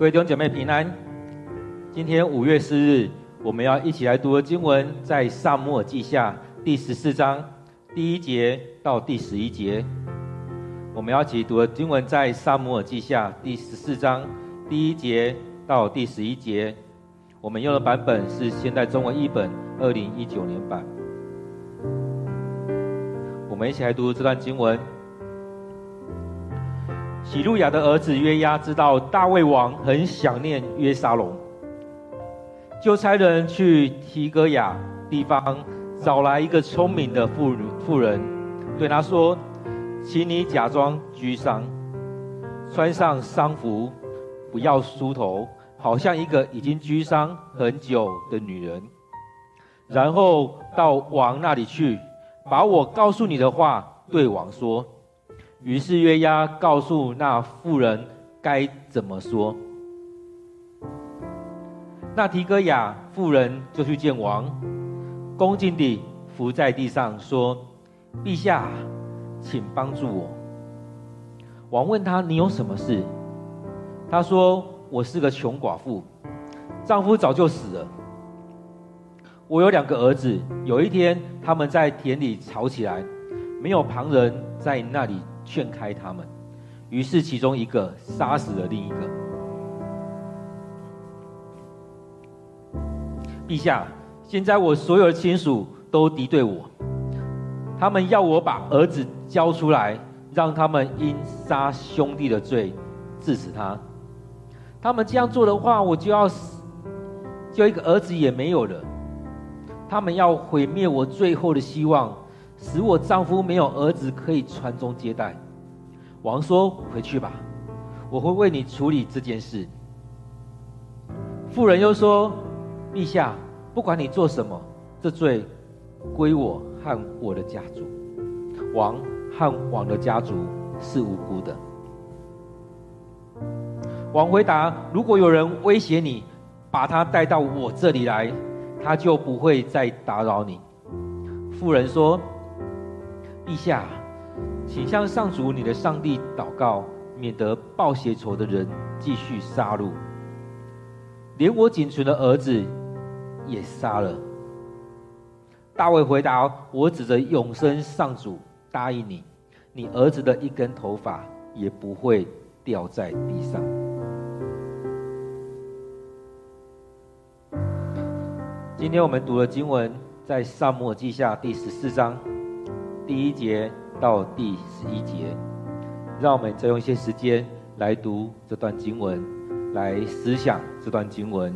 各位弟兄姐妹平安。今天五月四日，我们要一起来读的经文在撒母耳记下第十四章第一节到第十一节。我们要一起读的经文在撒母耳记下第十四章第一节到第十一节。我们用的版本是现代中文译本二零一九年版。我们一起来读这段经文。洗鲁雅的儿子约押知道大卫王很想念约沙龙，就差人去提哥亚地方找来一个聪明的妇妇人，对他说：“请你假装居丧，穿上丧服，不要梳头，好像一个已经居丧很久的女人。然后到王那里去，把我告诉你的话对王说。”于是约押告诉那妇人该怎么说。那提哥雅妇人就去见王，恭敬地伏在地上说：“陛下，请帮助我。”王问他：“你有什么事？”他说：“我是个穷寡妇，丈夫早就死了。我有两个儿子，有一天他们在田里吵起来，没有旁人在那里。”劝开他们，于是其中一个杀死了另一个。陛下，现在我所有的亲属都敌对我，他们要我把儿子交出来，让他们因杀兄弟的罪致死他。他们这样做的话，我就要死，就一个儿子也没有了。他们要毁灭我最后的希望。使我丈夫没有儿子可以传宗接代。王说：“回去吧，我会为你处理这件事。”妇人又说：“陛下，不管你做什么，这罪归我和我的家族。王和王的家族是无辜的。”王回答：“如果有人威胁你，把他带到我这里来，他就不会再打扰你。”妇人说。陛下，请向上主你的上帝祷告，免得报血仇的人继续杀戮，连我仅存的儿子也杀了。大卫回答：“我指着永生上主答应你，你儿子的一根头发也不会掉在地上。”今天我们读的经文在撒母耳记下第十四章。第一节到第十一节，让我们再用一些时间来读这段经文，来思想这段经文。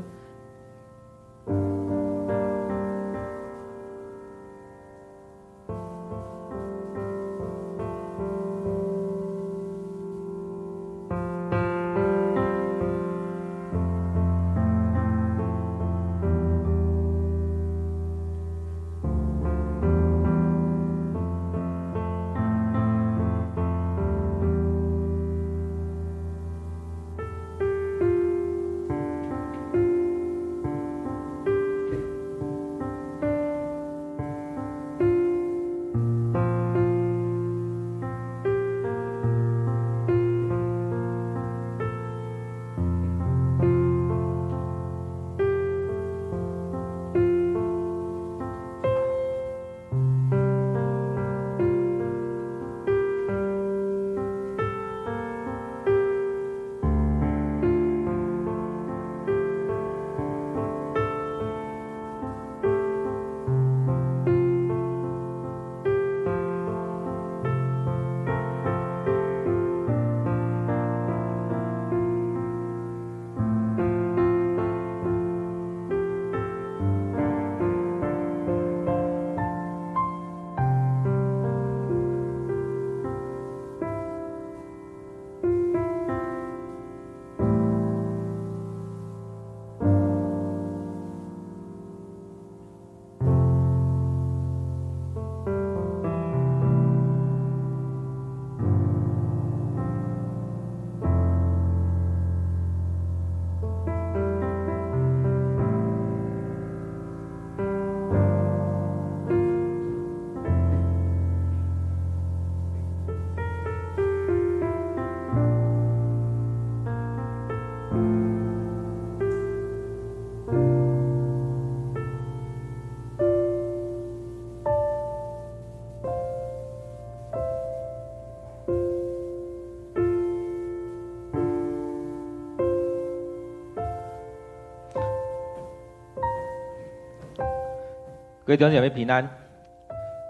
各位弟兄姐妹平安。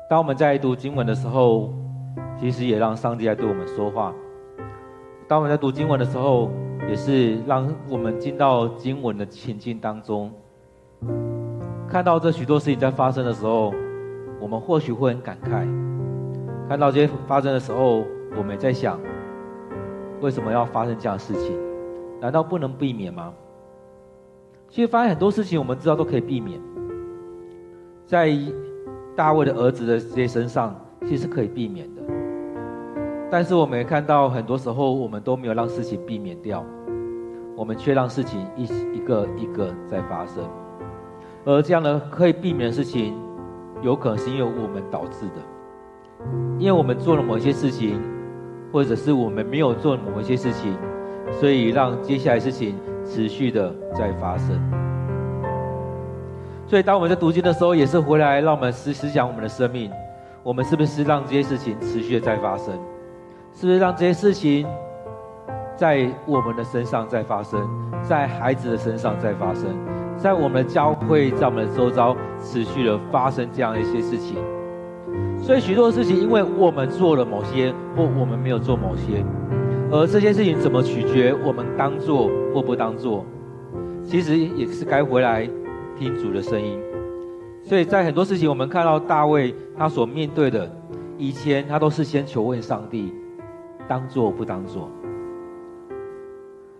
当我们在读经文的时候，其实也让上帝来对我们说话。当我们在读经文的时候，也是让我们进到经文的情境当中，看到这许多事情在发生的时候，我们或许会很感慨。看到这些发生的时候，我们也在想，为什么要发生这样的事情？难道不能避免吗？其实发现很多事情，我们知道都可以避免。在大卫的儿子的这些身上，其实是可以避免的。但是我们也看到，很多时候我们都没有让事情避免掉，我们却让事情一一个一个在发生。而这样的可以避免的事情，有可能是因为我们导致的，因为我们做了某一些事情，或者是我们没有做某一些事情，所以让接下来事情持续的在发生。所以，当我们在读经的时候，也是回来让我们思思想我们的生命，我们是不是让这些事情持续的在发生？是不是让这些事情在我们的身上在发生，在孩子的身上在发生，在我们的教会，在我们的周遭持续的发生这样一些事情？所以，许多事情，因为我们做了某些，或我们没有做某些，而这些事情怎么取决我们当做或不当做？其实也是该回来。听主的声音，所以在很多事情，我们看到大卫他所面对的，以前他都是先求问上帝，当做不当做，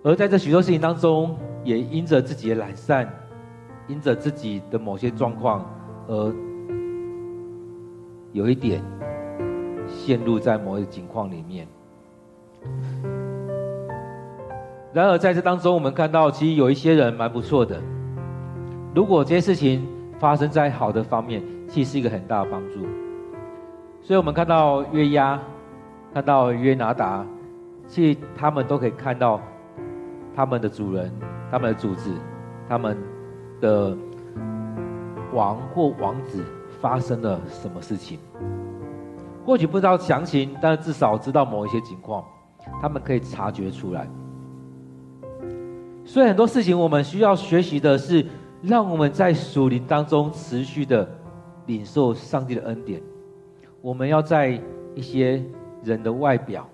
而在这许多事情当中，也因着自己的懒散，因着自己的某些状况，而有一点陷入在某一个境况里面。然而在这当中，我们看到其实有一些人蛮不错的。如果这些事情发生在好的方面，其实是一个很大的帮助。所以，我们看到约押，看到约拿达，其实他们都可以看到他们的主人、他们的主子、他们的王或王子发生了什么事情。或许不知道详情，但至少知道某一些情况，他们可以察觉出来。所以，很多事情我们需要学习的是。让我们在属灵当中持续的领受上帝的恩典。我们要在一些人的外表，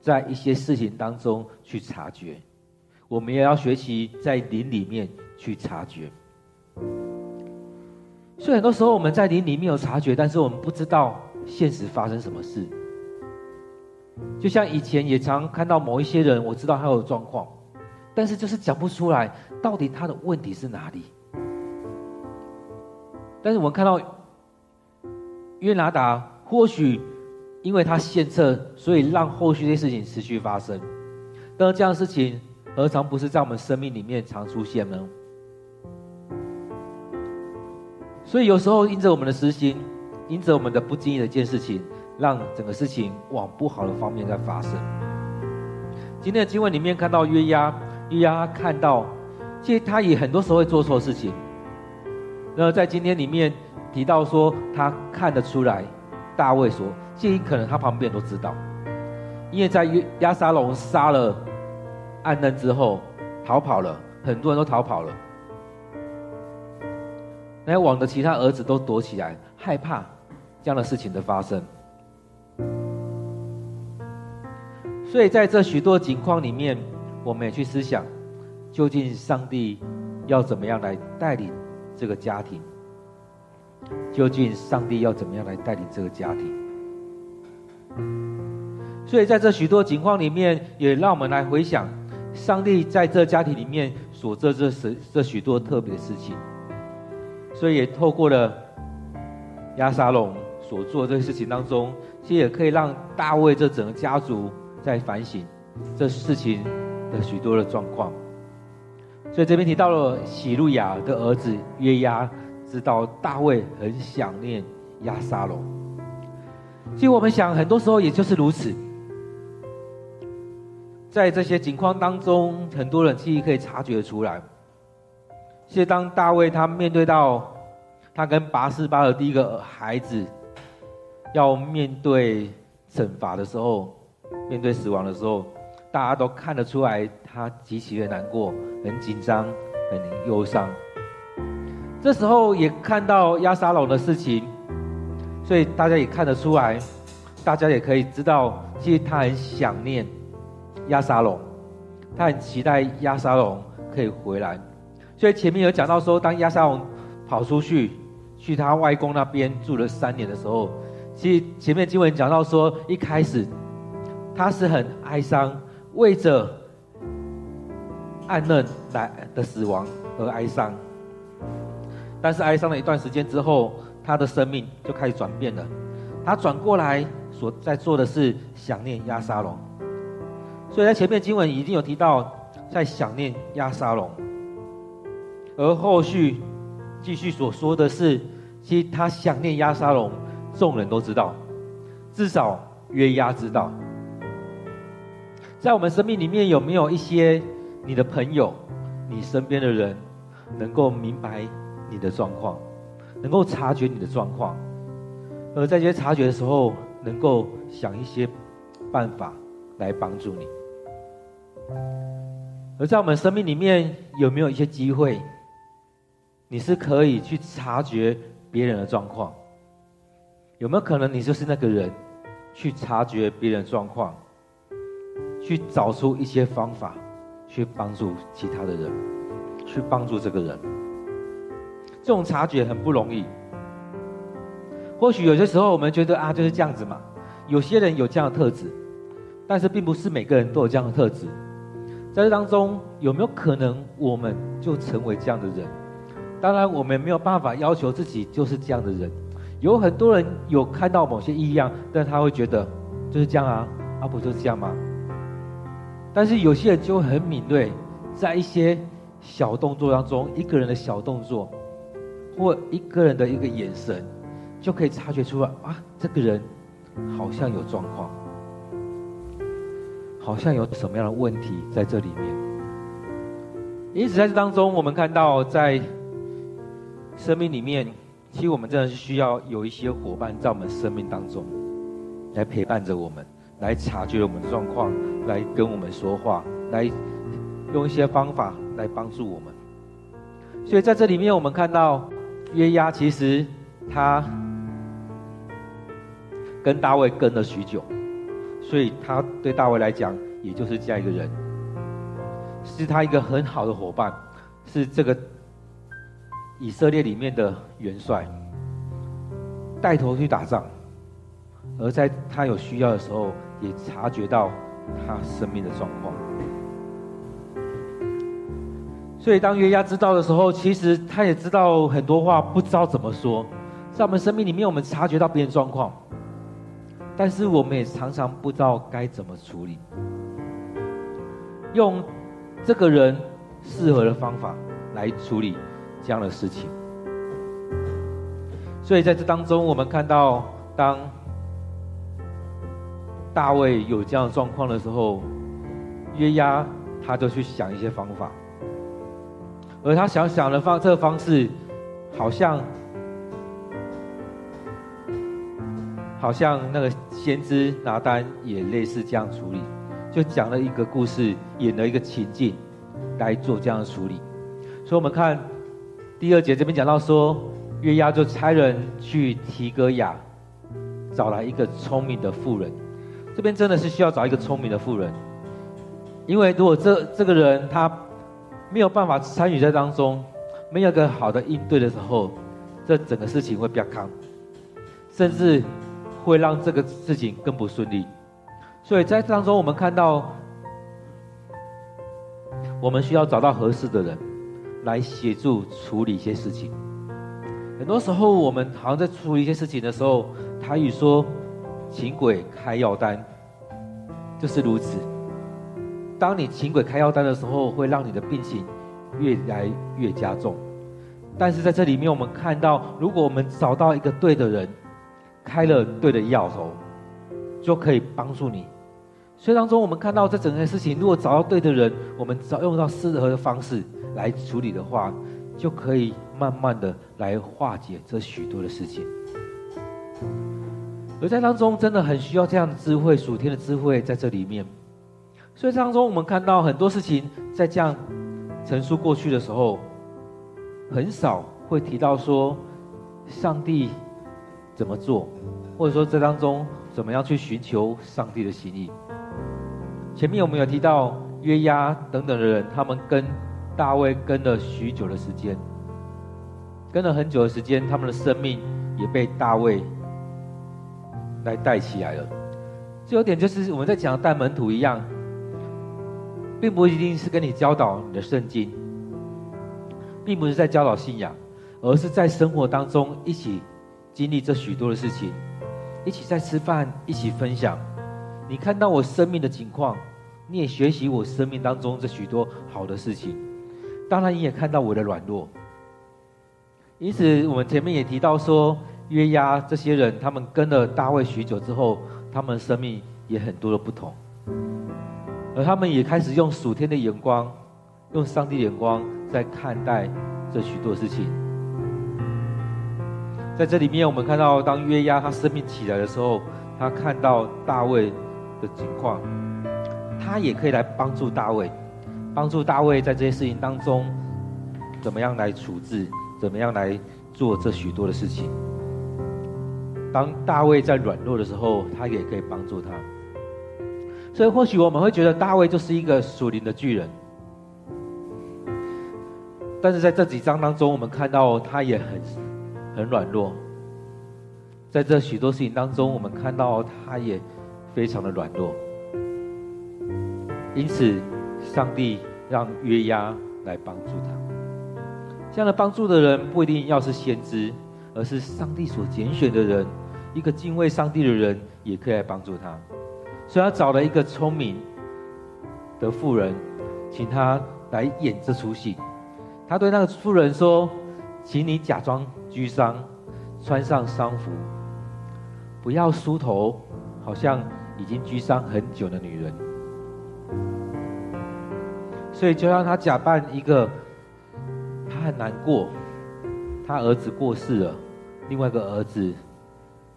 在一些事情当中去察觉。我们也要学习在灵里面去察觉。所以很多时候我们在灵里面有察觉，但是我们不知道现实发生什么事。就像以前也常看到某一些人，我知道他有状况，但是就是讲不出来到底他的问题是哪里。但是我们看到约拿达，或许因为他献策，所以让后续这些事情持续发生。但是这样的事情何尝不是在我们生命里面常出现呢？所以有时候因着我们的私心，因着我们的不经意的一件事情，让整个事情往不好的方面在发生。今天的经文里面看到约押，约押看到，其实他也很多时候会做错事情。那在今天里面提到说，他看得出来，大卫说，这可能他旁边都知道，因为在约押沙龙杀了暗嫩之后，逃跑了，很多人都逃跑了，那些王的其他儿子都躲起来，害怕这样的事情的发生。所以在这许多情况里面，我们也去思想，究竟上帝要怎么样来带领。这个家庭，究竟上帝要怎么样来带领这个家庭？所以在这许多情况里面，也让我们来回想，上帝在这家庭里面所做这这这许多特别的事情。所以也透过了亚沙龙所做这些事情当中，其实也可以让大卫这整个家族在反省这事情的许多的状况。所以这边提到了喜路亚的儿子约押，知道大卫很想念押沙龙。其实我们想，很多时候也就是如此。在这些情况当中，很多人其实可以察觉出来。其实当大卫他面对到他跟拔示巴的第一个孩子要面对惩罚的时候，面对死亡的时候，大家都看得出来，他极其的难过。很紧张，很忧伤。这时候也看到押沙龙的事情，所以大家也看得出来，大家也可以知道，其实他很想念亚沙龙，他很期待亚沙龙可以回来。所以前面有讲到说，当亚沙龙跑出去去他外公那边住了三年的时候，其实前面经文讲到说，一开始他是很哀伤，为着暗嫩来的死亡而哀伤。但是哀伤了一段时间之后，他的生命就开始转变了。他转过来所在做的是想念押沙龙，所以在前面经文已经有提到，在想念押沙龙。而后续继续所说的是，其实他想念押沙龙，众人都知道，至少约押知道。在我们生命里面，有没有一些你的朋友、你身边的人，能够明白？你的状况，能够察觉你的状况，而在这些察觉的时候，能够想一些办法来帮助你。而在我们生命里面，有没有一些机会，你是可以去察觉别人的状况？有没有可能你就是那个人，去察觉别人状况，去找出一些方法，去帮助其他的人，去帮助这个人？这种察觉很不容易。或许有些时候我们觉得啊，就是这样子嘛。有些人有这样的特质，但是并不是每个人都有这样的特质。在这当中，有没有可能我们就成为这样的人？当然，我们没有办法要求自己就是这样的人。有很多人有看到某些异样，但他会觉得就是这样啊，啊不就是这样吗？但是有些人就会很敏锐，在一些小动作当中，一个人的小动作。或一个人的一个眼神，就可以察觉出来啊，这个人好像有状况，好像有什么样的问题在这里面。因此，在这当中，我们看到在生命里面，其实我们真的是需要有一些伙伴在我们生命当中，来陪伴着我们，来察觉我们的状况，来跟我们说话，来用一些方法来帮助我们。所以，在这里面，我们看到。约押其实他跟大卫跟了许久，所以他对大卫来讲，也就是这样一个人，是他一个很好的伙伴，是这个以色列里面的元帅，带头去打仗，而在他有需要的时候，也察觉到他生命的状况。所以，当约押知道的时候，其实他也知道很多话不知道怎么说。在我们生命里面，我们察觉到别人状况，但是我们也常常不知道该怎么处理。用这个人适合的方法来处理这样的事情。所以在这当中，我们看到，当大卫有这样状况的时候，约押他就去想一些方法。而他想想的方这个方式，好像好像那个先知拿单也类似这样处理，就讲了一个故事，演了一个情境来做这样的处理。所以，我们看第二节这边讲到说，约押就差人去提格亚找来一个聪明的妇人。这边真的是需要找一个聪明的妇人，因为如果这这个人他。没有办法参与在当中，没有个好的应对的时候，这整个事情会比较康，甚至会让这个事情更不顺利。所以在当中，我们看到，我们需要找到合适的人来协助处理一些事情。很多时候，我们好像在处理一些事情的时候，台语说“请鬼开药单”，就是如此。当你请鬼开药单的时候，会让你的病情越来越加重。但是在这里面，我们看到，如果我们找到一个对的人，开了对的药头，就可以帮助你。所以当中，我们看到这整件事情，如果找到对的人，我们找用到适合的方式来处理的话，就可以慢慢的来化解这许多的事情。而在当中，真的很需要这样的智慧，属天的智慧在这里面。所以当中，我们看到很多事情在这样陈述过去的时候，很少会提到说，上帝怎么做，或者说这当中怎么样去寻求上帝的心意。前面我们有提到约押等等的人，他们跟大卫跟了许久的时间，跟了很久的时间，他们的生命也被大卫来带起来了。这有点就是我们在讲带门徒一样，并不一定是跟你教导你的圣经，并不是在教导信仰，而是在生活当中一起经历这许多的事情，一起在吃饭，一起分享。你看到我生命的情况，你也学习我生命当中这许多好的事情。当然，你也看到我的软弱。因此，我们前面也提到说，约押这些人，他们跟了大卫许久之后，他们生命也很多的不同，而他们也开始用属天的眼光，用上帝的眼光在看待这许多事情。在这里面，我们看到，当约押他生命起来的时候，他看到大卫的情况，他也可以来帮助大卫，帮助大卫在这些事情当中，怎么样来处置，怎么样来做这许多的事情。当大卫在软弱的时候，他也可以帮助他。所以，或许我们会觉得大卫就是一个属灵的巨人，但是在这几章当中，我们看到他也很很软弱。在这许多事情当中，我们看到他也非常的软弱。因此，上帝让约押来帮助他。这样的帮助的人不一定要是先知，而是上帝所拣选的人，一个敬畏上帝的人也可以来帮助他。所以他找了一个聪明的妇人，请他来演这出戏。他对那个妇人说：“请你假装居丧，穿上丧服，不要梳头，好像已经居丧很久的女人。”所以就让他假扮一个，他很难过，他儿子过世了，另外一个儿子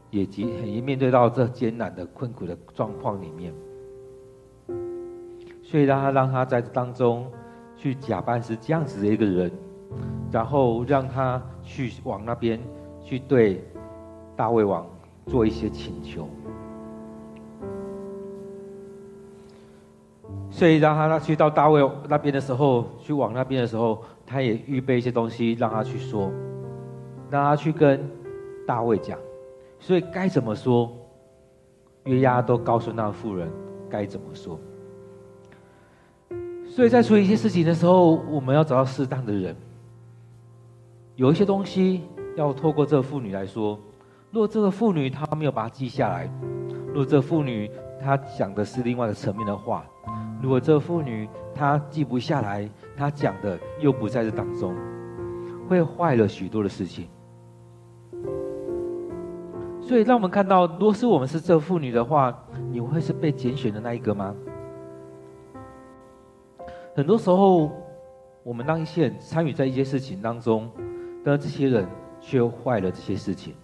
也极很面对到这艰难的困苦的状况里面，所以让他让他在当中去假扮是这样子的一个人，然后让他去往那边去对大卫王做一些请求。所以让他他去到大卫那边的时候，去往那边的时候，他也预备一些东西让他去说，让他去跟大卫讲。所以该怎么说，约押都告诉那个妇人该怎么说。所以在处理一些事情的时候，我们要找到适当的人。有一些东西要透过这个妇女来说，如果这个妇女她没有把它记下来，如果这妇女她讲的是另外的层面的话。如果这个妇女她记不下来，她讲的又不在这当中，会坏了许多的事情。所以让我们看到，如果是我们是这妇女的话，你会是被拣选的那一个吗？很多时候，我们让一些人参与在一些事情当中，但这些人却坏了这些事情。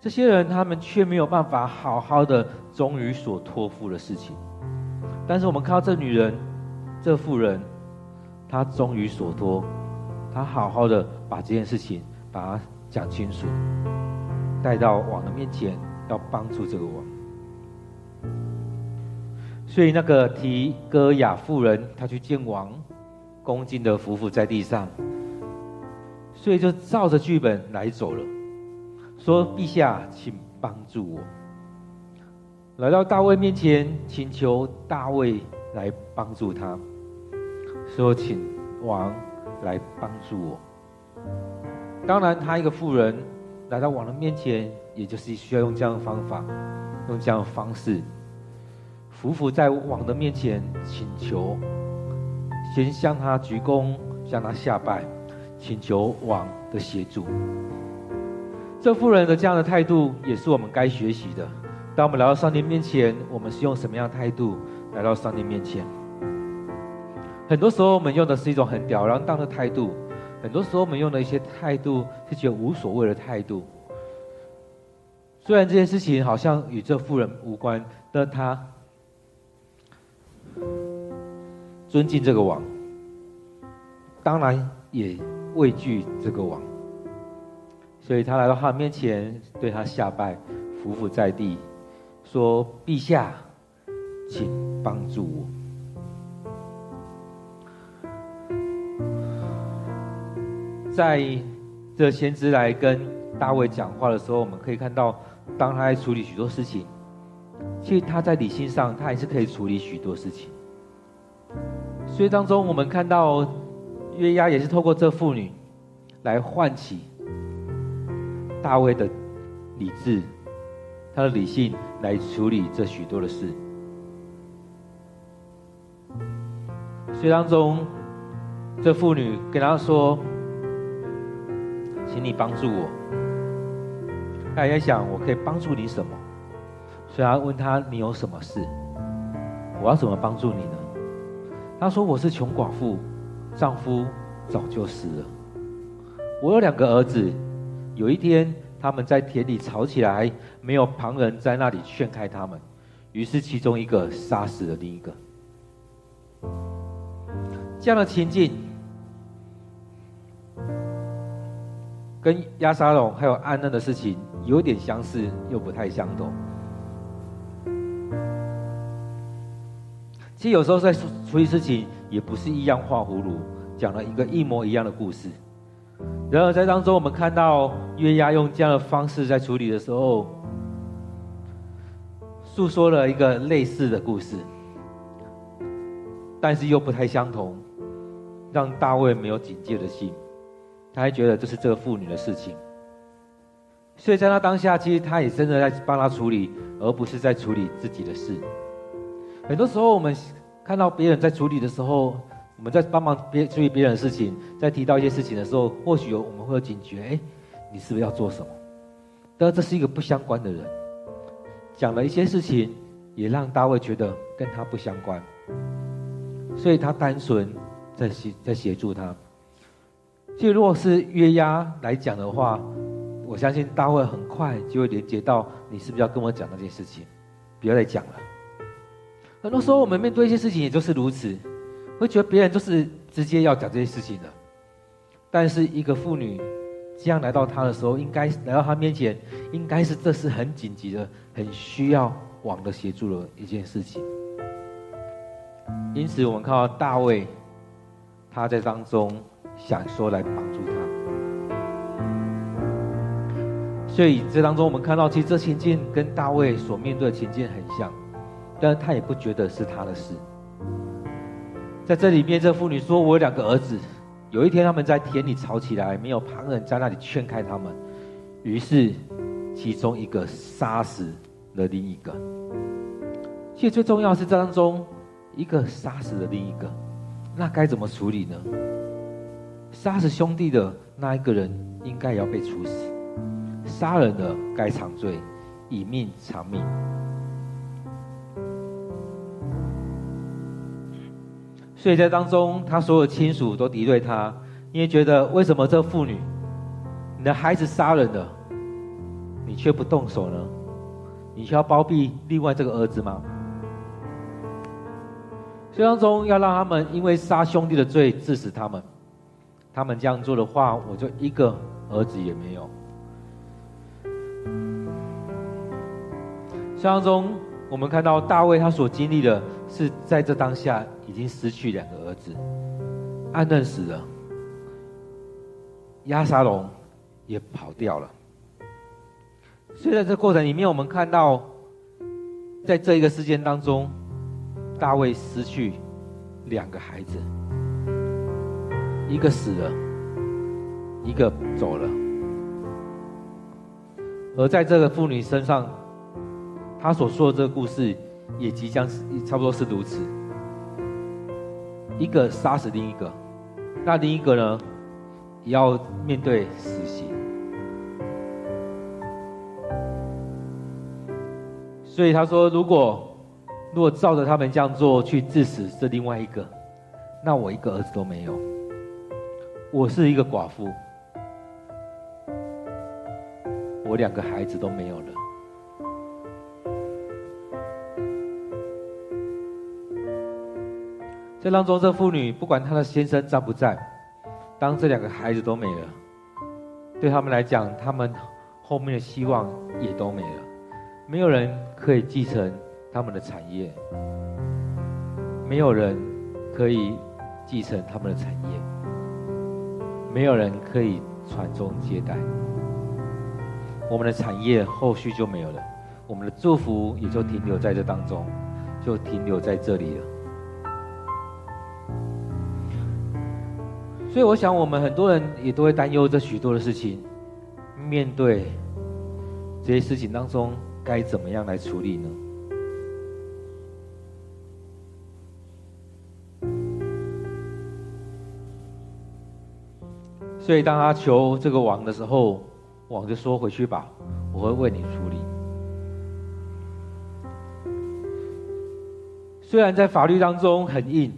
这些人他们却没有办法好好的忠于所托付的事情。但是我们看到这女人，这妇人，她忠于所托，她好好的把这件事情把它讲清楚，带到王的面前，要帮助这个王。所以那个提哥亚妇人，她去见王，恭敬的俯伏在地上，所以就照着剧本来走了，说：“陛下，请帮助我。”来到大卫面前，请求大卫来帮助他，说：“请王来帮助我。”当然，他一个妇人来到王的面前，也就是需要用这样的方法，用这样的方式，匍匐在王的面前请求，先向他鞠躬，向他下拜，请求王的协助。这妇人的这样的态度，也是我们该学习的。当我们来到上帝面前，我们是用什么样的态度来到上帝面前？很多时候，我们用的是一种很吊儿郎当的态度；很多时候，我们用的一些态度是觉得无所谓的态度。虽然这件事情好像与这妇人无关，但他尊敬这个王，当然也畏惧这个王，所以他来到他面前，对他下拜，伏伏在地，说：“陛下，请帮助我。”在这先知来跟大卫讲话的时候，我们可以看到，当他在处理许多事情，其实他在理性上，他还是可以处理许多事情。所以当中，我们看到约押也是透过这妇女来唤起大卫的理智，他的理性来处理这许多的事。所以当中，这妇女跟他说。你帮助我。他也想，我可以帮助你什么？所以他问他：“你有什么事？我要怎么帮助你呢？”他说：“我是穷寡妇，丈夫早就死了。我有两个儿子，有一天他们在田里吵起来，没有旁人在那里劝开他们，于是其中一个杀死了另一个。这样的情境。”跟押沙龙还有暗嫩的事情有点相似，又不太相同。其实有时候在处理事情，也不是一样画葫芦，讲了一个一模一样的故事。然而在当中，我们看到约押用这样的方式在处理的时候，诉说了一个类似的故事，但是又不太相同，让大卫没有警戒的心。他还觉得这是这个妇女的事情，所以在他当下，其实他也真的在帮他处理，而不是在处理自己的事。很多时候，我们看到别人在处理的时候，我们在帮忙别处理别人的事情，在提到一些事情的时候，或许有我们会有警觉：哎，你是不是要做什么？但这是一个不相关的人，讲了一些事情，也让大卫觉得跟他不相关，所以他单纯在协在协助他。其实，如果是约押来讲的话，我相信大卫很快就会连接到你是不是要跟我讲那件事情，不要再讲了。很多时候，我们面对一些事情也就是如此，会觉得别人就是直接要讲这些事情的。但是，一个妇女这样来到他的时候，应该来到他面前，应该是这是很紧急的、很需要王的协助的一件事情。因此，我们看到大卫他在当中。想说来帮助他，所以这当中我们看到，其实这情境跟大卫所面对的情境很像，但是他也不觉得是他的事。在这里面，这妇女说：“我有两个儿子，有一天他们在田里吵起来，没有旁人在那里劝开他们，于是其中一个杀死了另一个。其实最重要是这当中一个杀死了另一个，那该怎么处理呢？”杀死兄弟的那一个人应该要被处死，杀人的该偿罪，以命偿命。所以在当中，他所有亲属都敌对他，因为觉得为什么这妇女，你的孩子杀人了，你却不动手呢？你却要包庇另外这个儿子吗？所以当中要让他们因为杀兄弟的罪治死他们。他们这样做的话，我就一个儿子也没有。当中，我们看到大卫他所经历的是在这当下已经失去两个儿子，暗嫩死了，押沙龙也跑掉了。所以在这过程里面，我们看到，在这一个事件当中，大卫失去两个孩子。一个死了，一个走了，而在这个妇女身上，她所说的这个故事，也即将是差不多是如此。一个杀死另一个，那另一个呢，也要面对死刑。所以他说，如果如果照着他们这样做去致死这另外一个，那我一个儿子都没有。我是一个寡妇，我两个孩子都没有了。这当中，这妇女不管她的先生在不在，当这两个孩子都没了，对他们来讲，他们后面的希望也都没了，没有人可以继承他们的产业，没有人可以继承他们的产业，没有人可以传宗接代，我们的产业后续就没有了，我们的祝福也就停留在这当中，就停留在这里了。所以，我想我们很多人也都会担忧这许多的事情。面对这些事情当中，该怎么样来处理呢？所以，当他求这个王的时候，王就说：“回去吧，我会为你处理。”虽然在法律当中很硬，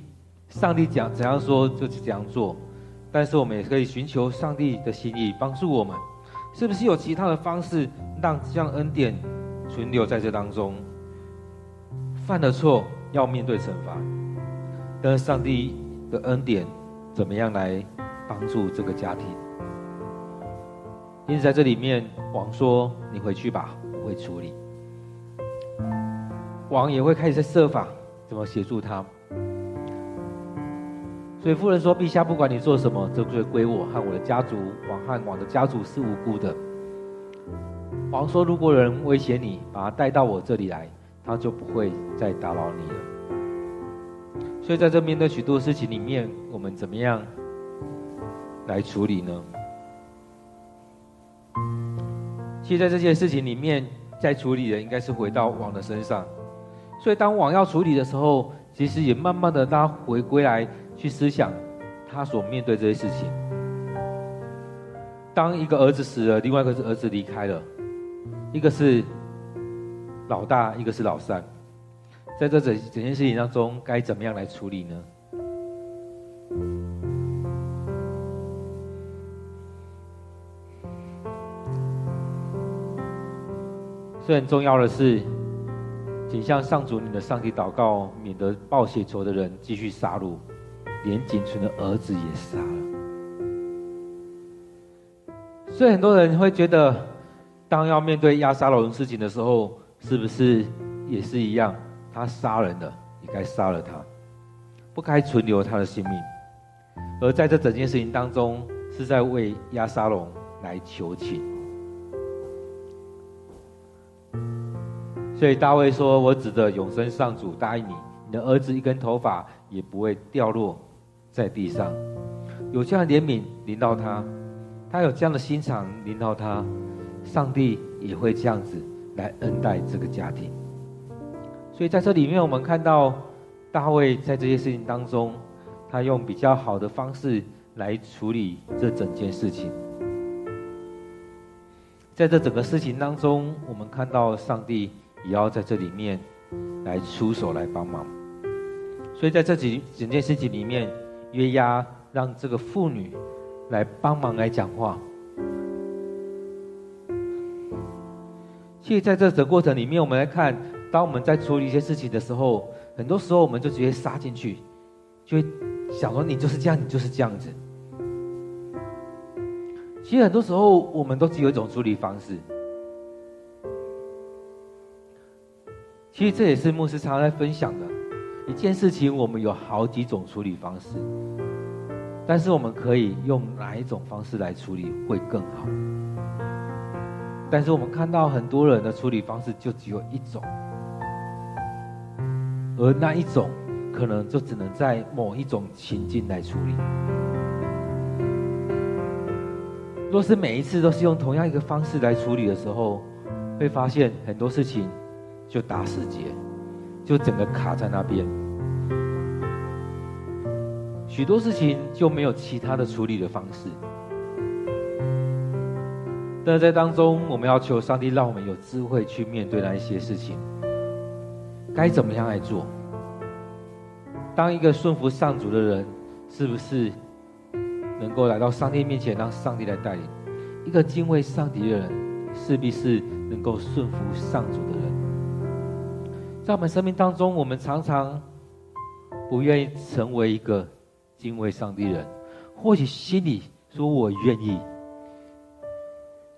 上帝讲怎样说就怎样做。但是我们也可以寻求上帝的心意，帮助我们。是不是有其他的方式，让这样恩典存留在这当中？犯了错要面对惩罚，但是上帝的恩典怎么样来帮助这个家庭？因此在这里面，王说：“你回去吧，我会处理。”王也会开始在设法怎么协助他。所以夫人说：“陛下，不管你做什么，这罪归我和我的家族。王和王的家族是无辜的。”王说：“如果有人威胁你，把他带到我这里来，他就不会再打扰你了。”所以在这面对许多事情里面，我们怎么样来处理呢？其实，在这些事情里面，在处理的应该是回到王的身上。所以，当王要处理的时候，其实也慢慢的他回归来。去思想他所面对这些事情。当一个儿子死了，另外一个是儿子离开了，一个是老大，一个是老三，在这整整件事情当中，该怎么样来处理呢？所以很重要的是，请向上主你的上帝祷告，免得报血仇的人继续杀戮。连仅存的儿子也杀了，所以很多人会觉得，当要面对押沙龙事情的时候，是不是也是一样？他杀人了，你该杀了他，不该存留他的性命。而在这整件事情当中，是在为押沙龙来求情。所以大卫说：“我指着永生上主答应你，你的儿子一根头发也不会掉落。”在地上，有这样的怜悯临到他，他有这样的心肠临到他，上帝也会这样子来恩待这个家庭。所以在这里面，我们看到大卫在这些事情当中，他用比较好的方式来处理这整件事情。在这整个事情当中，我们看到上帝也要在这里面来出手来帮忙。所以在这几整件事情里面。约押让这个妇女来帮忙来讲话。其实，在这整个过程里面，我们来看，当我们在处理一些事情的时候，很多时候我们就直接杀进去，就会想说：“你就是这样，你就是这样子。”其实，很多时候我们都只有一种处理方式。其实，这也是牧师常常在分享的。一件事情，我们有好几种处理方式，但是我们可以用哪一种方式来处理会更好？但是我们看到很多人的处理方式就只有一种，而那一种可能就只能在某一种情境来处理。若是每一次都是用同样一个方式来处理的时候，会发现很多事情就打死结。就整个卡在那边，许多事情就没有其他的处理的方式。但是在当中，我们要求上帝让我们有智慧去面对那一些事情，该怎么样来做？当一个顺服上主的人，是不是能够来到上帝面前，让上帝来带领？一个敬畏上帝的人，势必是能够顺服上主的人。在我们生命当中，我们常常不愿意成为一个敬畏上帝人，或许心里说我愿意，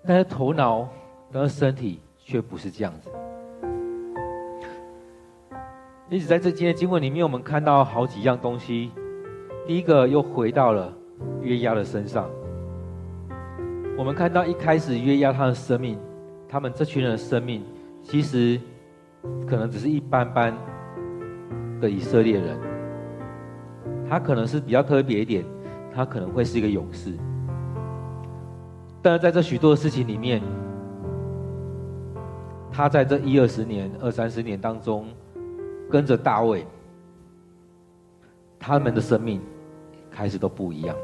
但是头脑跟身体却不是这样子。因此，在这今天经文里面，我们看到好几样东西。第一个又回到了约押的身上。我们看到一开始约押他的生命，他们这群人的生命，其实可能只是一般般的以色列人。他可能是比较特别一点，他可能会是一个勇士。但是在这许多的事情里面，他在这一二十年、二三十年当中，跟着大卫，他们的生命开始都不一样。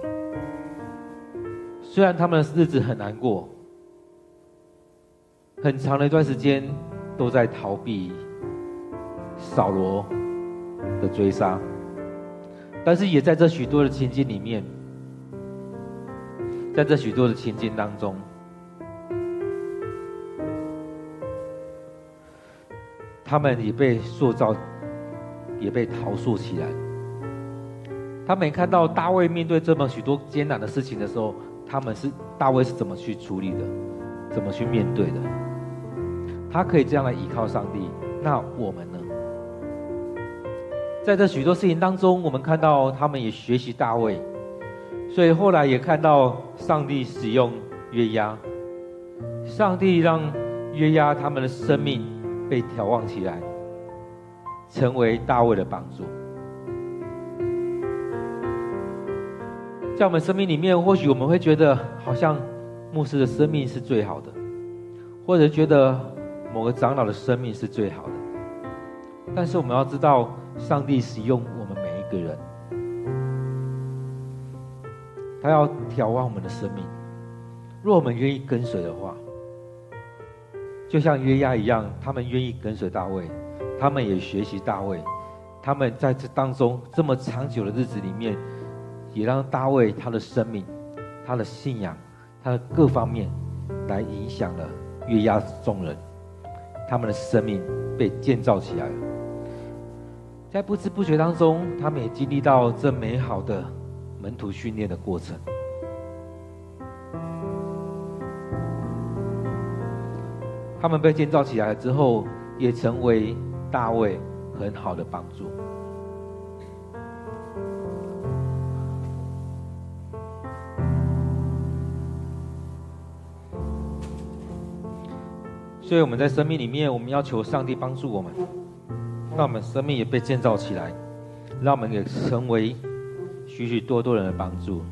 虽然他们的日子很难过，很长的一段时间都在逃避扫罗的追杀，但是也在这许多的情境里面，在这许多的情境当中。他们也被塑造，也被陶塑起来。他们看到大卫面对这么许多艰难的事情的时候，他们是大卫是怎么去处理的，怎么去面对的？他可以这样来依靠上帝，那我们呢？在这许多事情当中，我们看到他们也学习大卫，所以后来也看到上帝使用约押，上帝让约押他们的生命。被眺望起来，成为大卫的帮助。在我们生命里面，或许我们会觉得，好像牧师的生命是最好的，或者觉得某个长老的生命是最好的。但是我们要知道，上帝使用我们每一个人，他要眺望我们的生命。若我们愿意跟随的话。就像约押一样，他们愿意跟随大卫，他们也学习大卫，他们在这当中这么长久的日子里面，也让大卫他的生命、他的信仰、他的各方面，来影响了约押众人，他们的生命被建造起来了。在不知不觉当中，他们也经历到这美好的门徒训练的过程。他们被建造起来之后，也成为大卫很好的帮助。所以我们在生命里面，我们要求上帝帮助我们，让我们生命也被建造起来，让我们也成为许许多多人的帮助。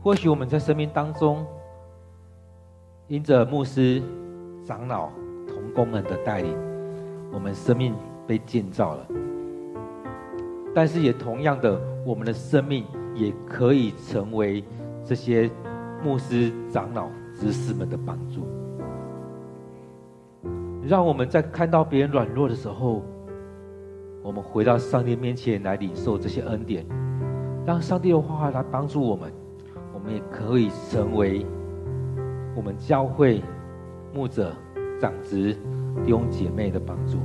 或许我们在生命当中，因着牧师。长老、同工们的带领，我们生命被建造了。但是也同样的，我们的生命也可以成为这些牧师、长老、执事们的帮助。让我们在看到别人软弱的时候，我们回到上帝面前来领受这些恩典，让上帝的话来帮助我们。我们也可以成为我们教会。牧者、长执、弟兄姐妹的帮助，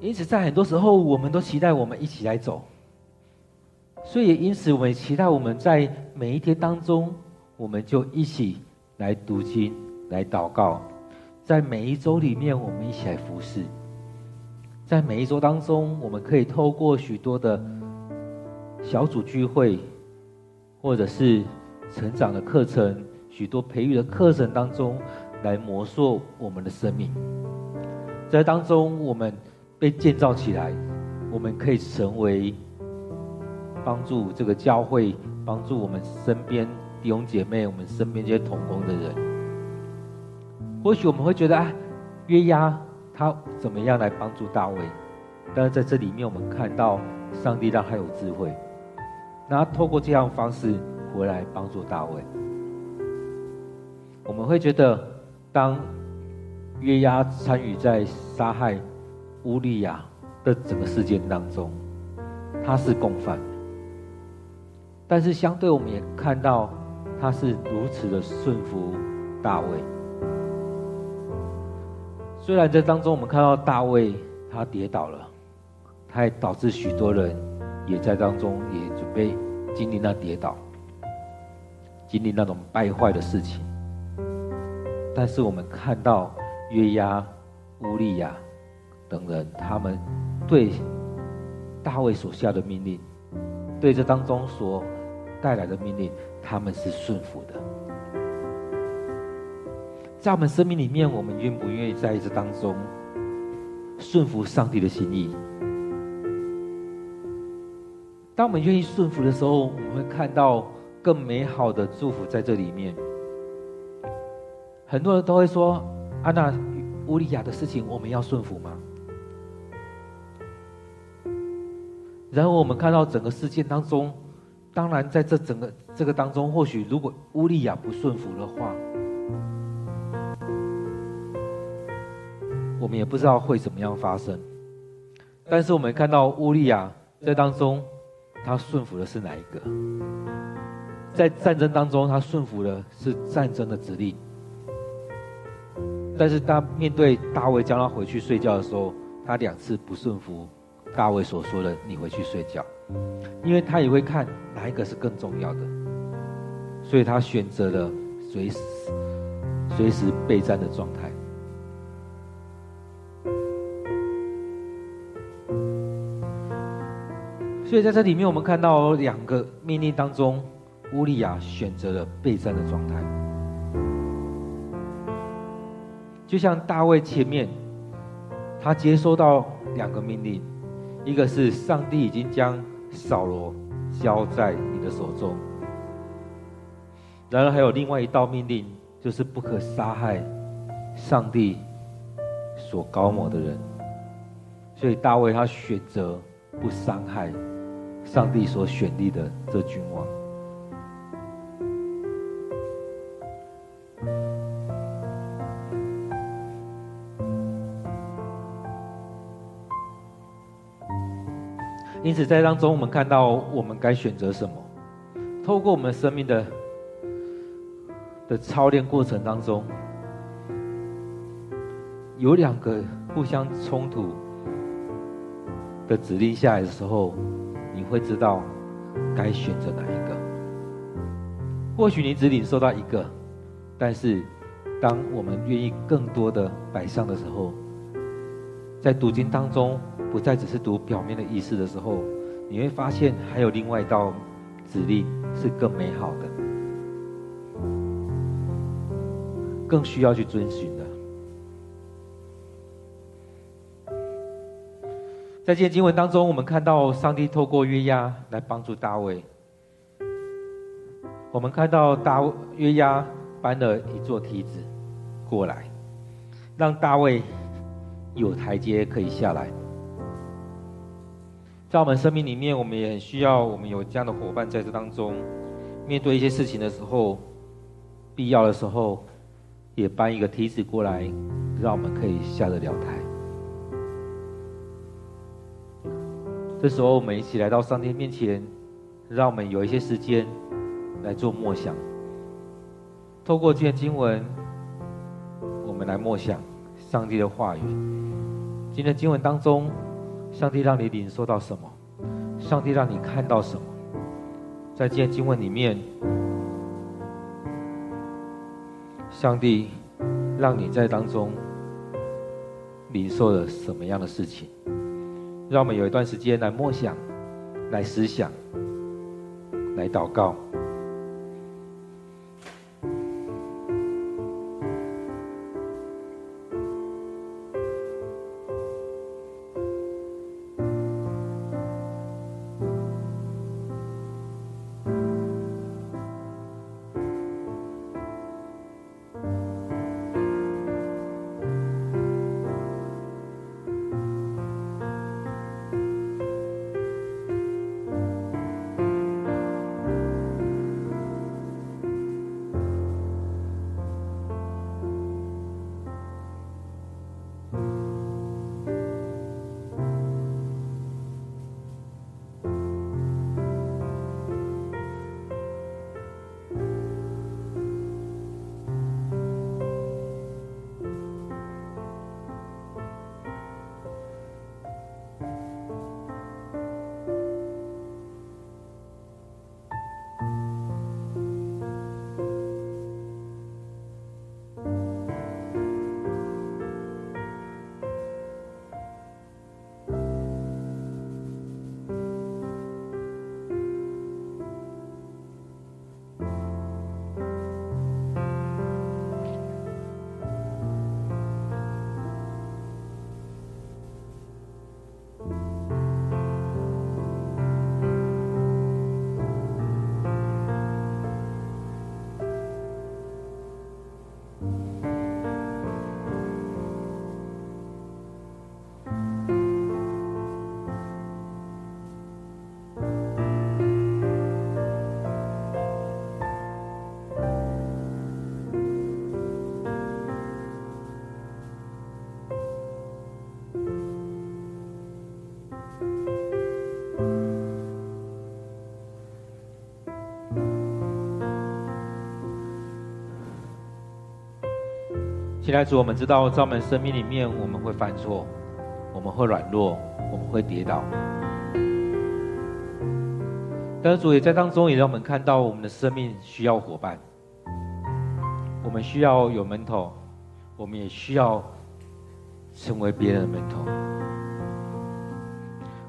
因此在很多时候，我们都期待我们一起来走。所以，因此我们期待我们在每一天当中，我们就一起来读经、来祷告。在每一周里面，我们一起来服侍。在每一周当中，我们可以透过许多的小组聚会，或者是成长的课程。许多培育的课程当中，来磨塑我们的生命。在当中，我们被建造起来，我们可以成为帮助这个教会、帮助我们身边弟兄姐妹、我们身边这些同工的人。或许我们会觉得啊，约押他怎么样来帮助大卫？但是在这里面，我们看到上帝让他有智慧，那透过这样的方式回来帮助大卫。我们会觉得，当约押参与在杀害乌利亚的整个事件当中，他是共犯。但是相对，我们也看到他是如此的顺服大卫。虽然在当中，我们看到大卫他跌倒了，他也导致许多人也在当中也准备经历那跌倒，经历那种败坏的事情。但是我们看到约押、乌利亚等人，他们对大卫所下的命令，对这当中所带来的命令，他们是顺服的。在我们生命里面，我们愿不愿意在这当中顺服上帝的心意？当我们愿意顺服的时候，我们会看到更美好的祝福在这里面。很多人都会说：“安娜、乌利亚的事情，我们要顺服吗？”然后我们看到整个事件当中，当然在这整个这个当中，或许如果乌利亚不顺服的话，我们也不知道会怎么样发生。但是我们看到乌利亚在当中。他顺服的是哪一个？在战争当中，他顺服的是战争的指令。但是当面对大卫叫他回去睡觉的时候，他两次不顺服大卫所说的“你回去睡觉”，因为他也会看哪一个是更重要的，所以他选择了随时随时备战的状态。所以在这里面，我们看到两个命令当中，乌利亚选择了备战的状态。就像大卫前面，他接收到两个命令，一个是上帝已经将扫罗交在你的手中，然而还有另外一道命令，就是不可杀害上帝所膏抹的人。所以大卫他选择不伤害。上帝所选立的这君王，因此在当中，我们看到我们该选择什么？透过我们生命的的操练过程当中，有两个互相冲突的指令下来的时候。你会知道该选择哪一个。或许你只领受到一个，但是当我们愿意更多的摆上的时候，在读经当中不再只是读表面的意思的时候，你会发现还有另外一道指令是更美好的，更需要去遵循的。在这些经文当中，我们看到上帝透过约押来帮助大卫。我们看到大约押搬了一座梯子过来，让大卫有台阶可以下来。在我们生命里面，我们也很需要我们有这样的伙伴在这当中，面对一些事情的时候，必要的时候也搬一个梯子过来，让我们可以下得了台。这时候，我们一起来到上帝面前，让我们有一些时间来做默想。透过这些经文，我们来默想上帝的话语。今天经文当中，上帝让你领受到什么？上帝让你看到什么？在今天经文里面，上帝让你在当中领受了什么样的事情？让我们有一段时间来默想，来思想，来祷告。亲爱的主，我们知道在我们生命里面，我们会犯错，我们会软弱，我们会跌倒。但是主也在当中，也让我们看到我们的生命需要伙伴，我们需要有门徒，我们也需要成为别人的门徒。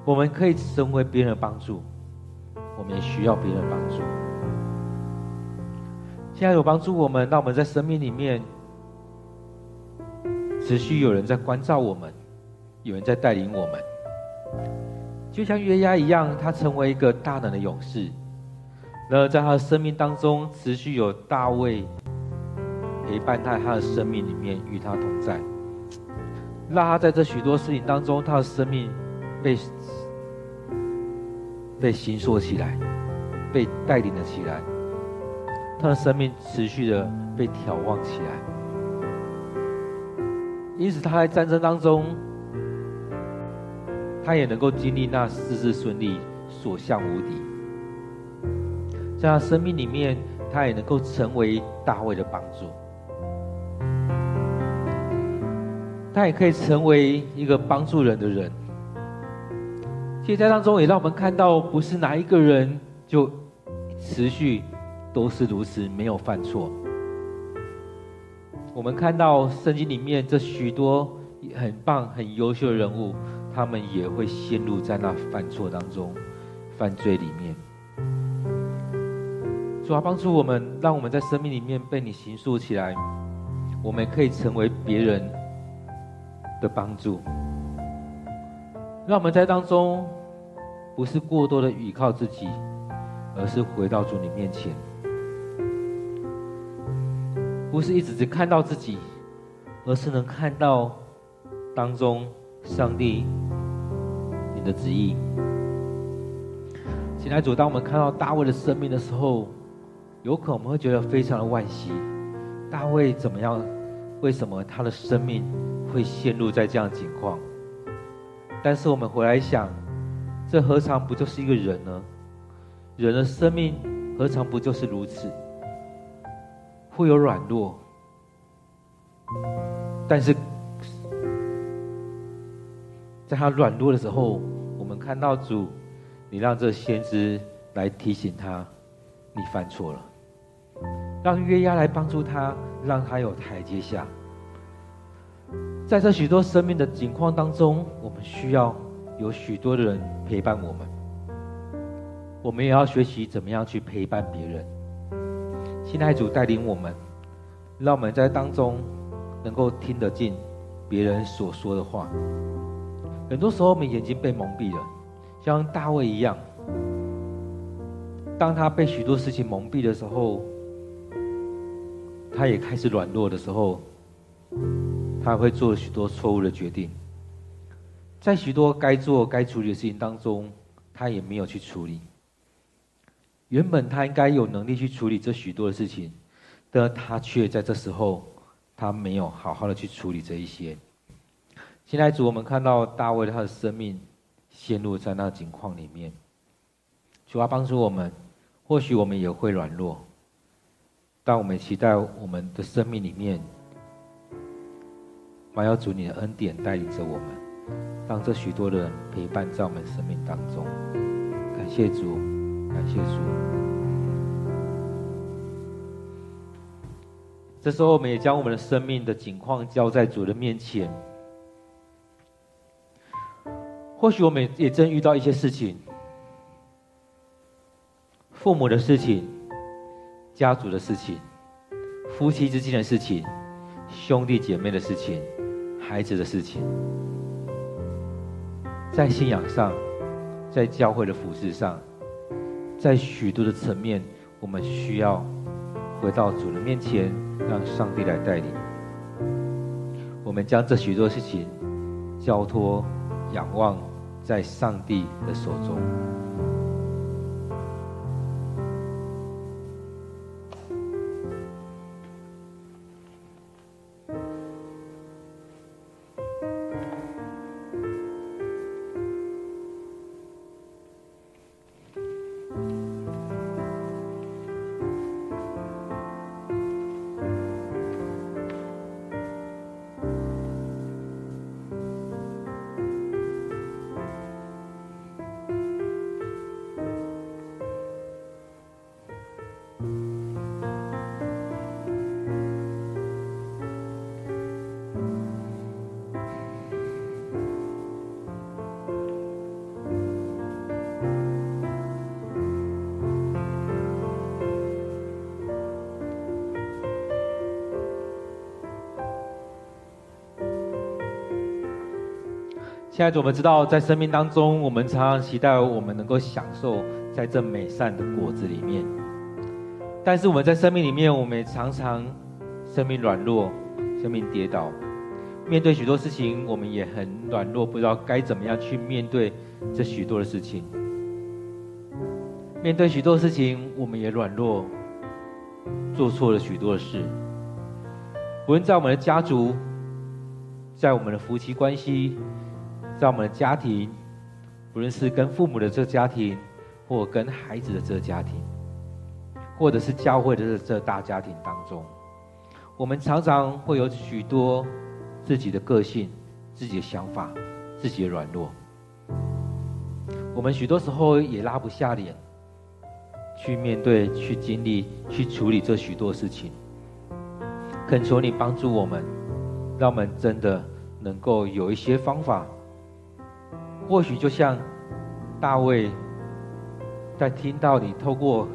我们可以成为别人的帮助，我们也需要别人的帮助。现在有帮助我们，让我们在生命里面持续有人在关照我们，有人在带领我们。就像约押一样，他成为一个大能的勇士。然而，在他的生命当中，持续有大卫陪伴在他的生命里面，与他同在，让他在这许多事情当中，他的生命被被形塑起来，被带领了起来，他的生命持续的被眺望起来。因此，他在战争当中。他也能够经历那事事顺利、所向无敌。在他生命里面，他也能够成为大卫的帮助。他也可以成为一个帮助人的人。其实，在当中也让我们看到，不是哪一个人就持续都是如此没有犯错。我们看到圣经里面这许多很棒、很优秀的人物。他们也会陷入在那犯错当中、犯罪里面。主啊，帮助我们，让我们在生命里面被你形塑起来，我们可以成为别人的帮助。让我们在当中不是过多的倚靠自己，而是回到主你面前，不是一直只看到自己，而是能看到当中上帝你。的旨意，亲爱主，当我们看到大卫的生命的时候，有可能我们会觉得非常的惋惜。大卫怎么样？为什么他的生命会陷入在这样的情况？但是我们回来想，这何尝不就是一个人呢？人的生命何尝不就是如此？会有软弱，但是在他软弱的时候。我们看到主，你让这先知来提醒他，你犯错了；让约押来帮助他，让他有台阶下。在这许多生命的境况当中，我们需要有许多的人陪伴我们。我们也要学习怎么样去陪伴别人。亲爱主带领我们，让我们在当中能够听得进别人所说的话。很多时候，我们眼睛被蒙蔽了，像大卫一样。当他被许多事情蒙蔽的时候，他也开始软弱的时候，他会做许多错误的决定。在许多该做、该处理的事情当中，他也没有去处理。原本他应该有能力去处理这许多的事情，但他却在这时候，他没有好好的去处理这一些。现在主，我们看到大卫他的生命陷入在那境况里面，主啊，帮助我们。或许我们也会软弱，但我们期待我们的生命里面，满有主你的恩典带领着我们，让这许多的人陪伴在我们生命当中。感谢主，感谢主。这时候，我们也将我们的生命的景况交在主的面前。或许我们也正遇到一些事情，父母的事情、家族的事情、夫妻之间的事情、兄弟姐妹的事情、孩子的事情，在信仰上，在教会的服饰上，在许多的层面，我们需要回到主人面前，让上帝来带领。我们将这许多事情交托。仰望在上帝的手中。现在，我们知道，在生命当中，我们常常期待我们能够享受在这美善的果子里面。但是我们在生命里面，我们也常常生命软弱，生命跌倒，面对许多事情，我们也很软弱，不知道该怎么样去面对这许多的事情。面对许多事情，我们也软弱，做错了许多的事。无论在我们的家族，在我们的夫妻关系，在我们的家庭，无论是跟父母的这个家庭，或跟孩子的这个家庭，或者是教会的这这大家庭当中，我们常常会有许多自己的个性、自己的想法、自己的软弱。我们许多时候也拉不下脸。去面对、去经历、去处理这许多事情，恳求你帮助我们，让我们真的能够有一些方法。或许就像大卫在听到你透过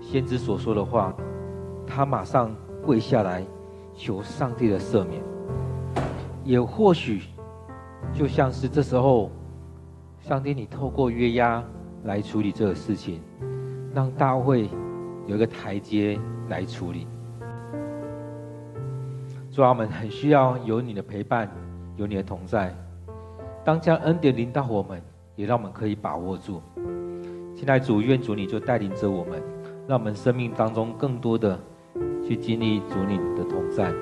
先知所说的话，他马上跪下来求上帝的赦免。也或许就像是这时候，上帝你透过约押来处理这个事情。让大卫有一个台阶来处理。主啊，我们很需要有你的陪伴，有你的同在。当将恩典临到我们，也让我们可以把握住。现在主，愿主你就带领着我们，让我们生命当中更多的去经历主你的同在。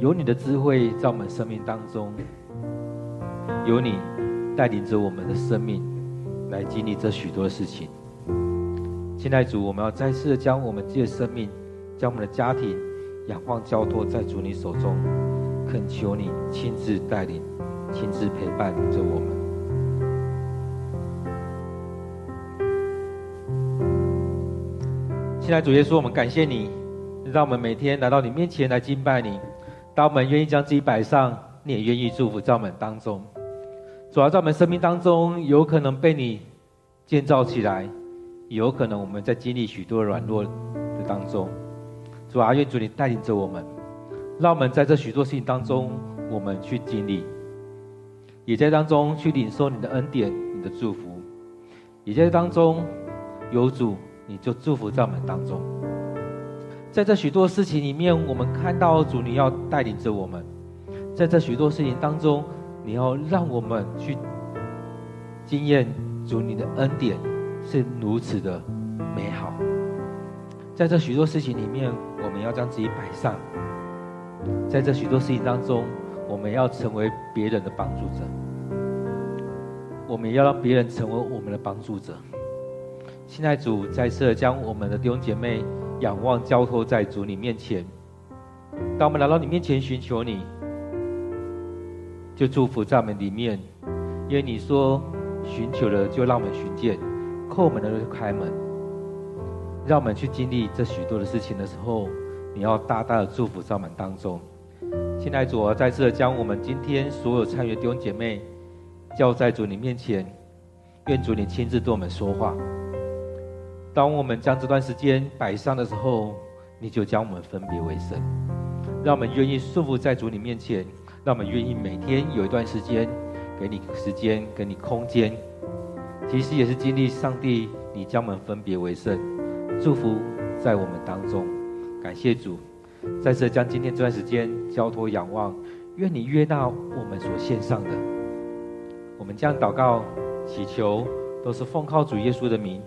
有你的智慧在我们生命当中，有你带领着我们的生命来经历这许多事情。现在主，我们要再次的将我们自己的生命，将我们的家庭仰望交托在主你手中，恳求你亲自带领，亲自陪伴着我们。现在主耶稣，我们感谢你，让我们每天来到你面前来敬拜你。当我们愿意将自己摆上，你也愿意祝福在我们当中。主要在我们生命当中，有可能被你建造起来。有可能我们在经历许多软弱的当中，主啊，愿主你带领着我们，让我们在这许多事情当中，我们去经历，也在当中去领受你的恩典、你的祝福，也在当中有主，你就祝福在我们当中。在这许多事情里面，我们看到主你要带领着我们，在这许多事情当中，你要让我们去经验主你的恩典。是如此的美好，在这许多事情里面，我们要将自己摆上。在这许多事情当中，我们要成为别人的帮助者，我们要让别人成为我们的帮助者。现在主再次将我们的弟兄姐妹仰望交托在主你面前。当我们来到你面前寻求你，就祝福在我们里面，因为你说寻求了就让我们寻见。叩门的就开门，让我们去经历这许多的事情的时候，你要大大的祝福在我们当中。现在主啊，在这将我们今天所有参与的弟兄姐妹叫在主你面前，愿主你亲自对我们说话。当我们将这段时间摆上的时候，你就将我们分别为圣，让我们愿意顺服在主你面前，让我们愿意每天有一段时间给你时间，给你空间。其实也是经历上帝，你将我们分别为圣，祝福在我们当中。感谢主，再次将今天这段时间交托仰望，愿你悦纳我们所献上的。我们将祷告、祈求，都是奉靠主耶稣的名。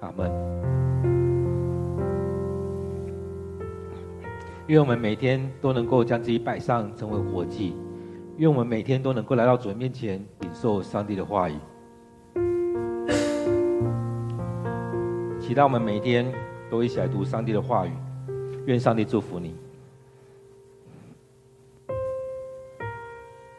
阿门。愿我们每天都能够将自己摆上，成为活祭。愿我们每天都能够来到主人面前，领受上帝的话语。期待我们每天都一起来读上帝的话语，愿上帝祝福你。